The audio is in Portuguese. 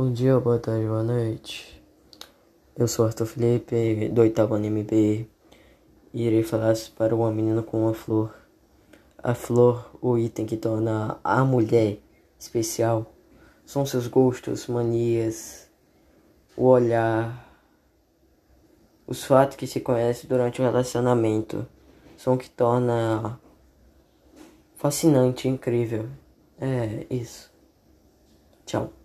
Bom dia, boa tarde, boa noite. Eu sou Arthur Felipe, do oitavo ano MB, e irei falar para uma menina com uma flor. A flor, o item que torna a mulher especial, são seus gostos, manias, o olhar, os fatos que se conhece durante o relacionamento, são o que torna fascinante, incrível. É isso. Tchau.